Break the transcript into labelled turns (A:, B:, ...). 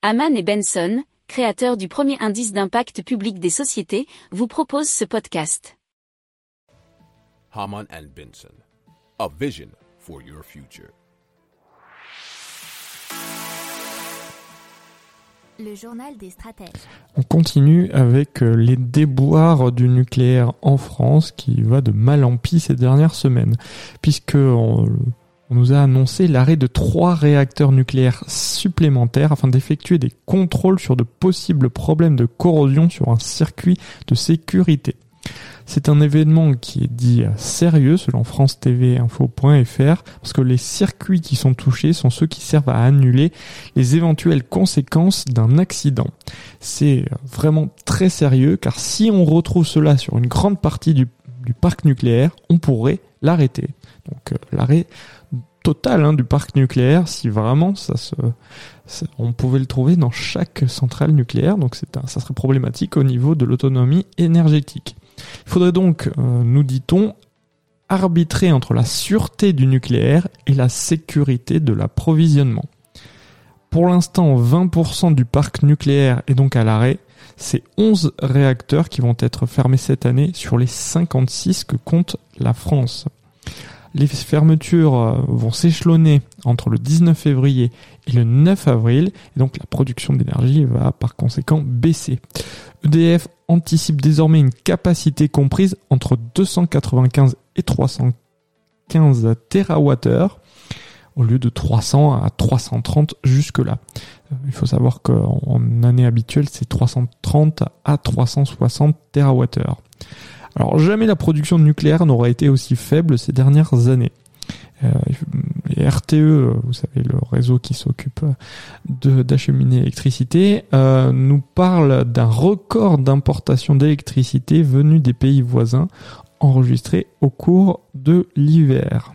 A: Haman et Benson, créateurs du premier indice d'impact public des sociétés, vous proposent ce podcast.
B: Haman and Benson, a vision for your future.
C: Le journal des stratèges.
D: On continue avec euh, les déboires du nucléaire en France qui va de mal en pis ces dernières semaines, puisque on, on nous a annoncé l'arrêt de trois réacteurs nucléaires supplémentaires afin d'effectuer des contrôles sur de possibles problèmes de corrosion sur un circuit de sécurité. C'est un événement qui est dit sérieux selon France TV Info.fr parce que les circuits qui sont touchés sont ceux qui servent à annuler les éventuelles conséquences d'un accident. C'est vraiment très sérieux car si on retrouve cela sur une grande partie du, parc nucléaire, on pourrait l'arrêter. Donc euh, l'arrêt total hein, du parc nucléaire si vraiment ça se on pouvait le trouver dans chaque centrale nucléaire donc c'est un- ça serait problématique au niveau de l'autonomie énergétique. Il faudrait donc euh, nous dit-on arbitrer entre la sûreté du nucléaire et la sécurité de l'approvisionnement. Pour l'instant, 20% du parc nucléaire est donc à l'arrêt. C'est 11 réacteurs qui vont être fermés cette année sur les 56 que compte la France. Les fermetures euh, vont s'échelonner entre le 19 février et le 9 avril, et donc la production d'énergie va par conséquent baisser. EDF anticipe désormais une capacité comprise entre 295 et 315 TWh au lieu de 300 à 330 jusque-là. Il faut savoir qu'en en année habituelle, c'est 330 à 360 TWh. Alors jamais la production nucléaire n'aura été aussi faible ces dernières années. Euh, RTE, euh, vous savez, le réseau qui s'occupe d'acheminer l'électricité, euh, nous parle d'un record d'importation d'électricité venu des pays voisins enregistré au cours de l'hiver.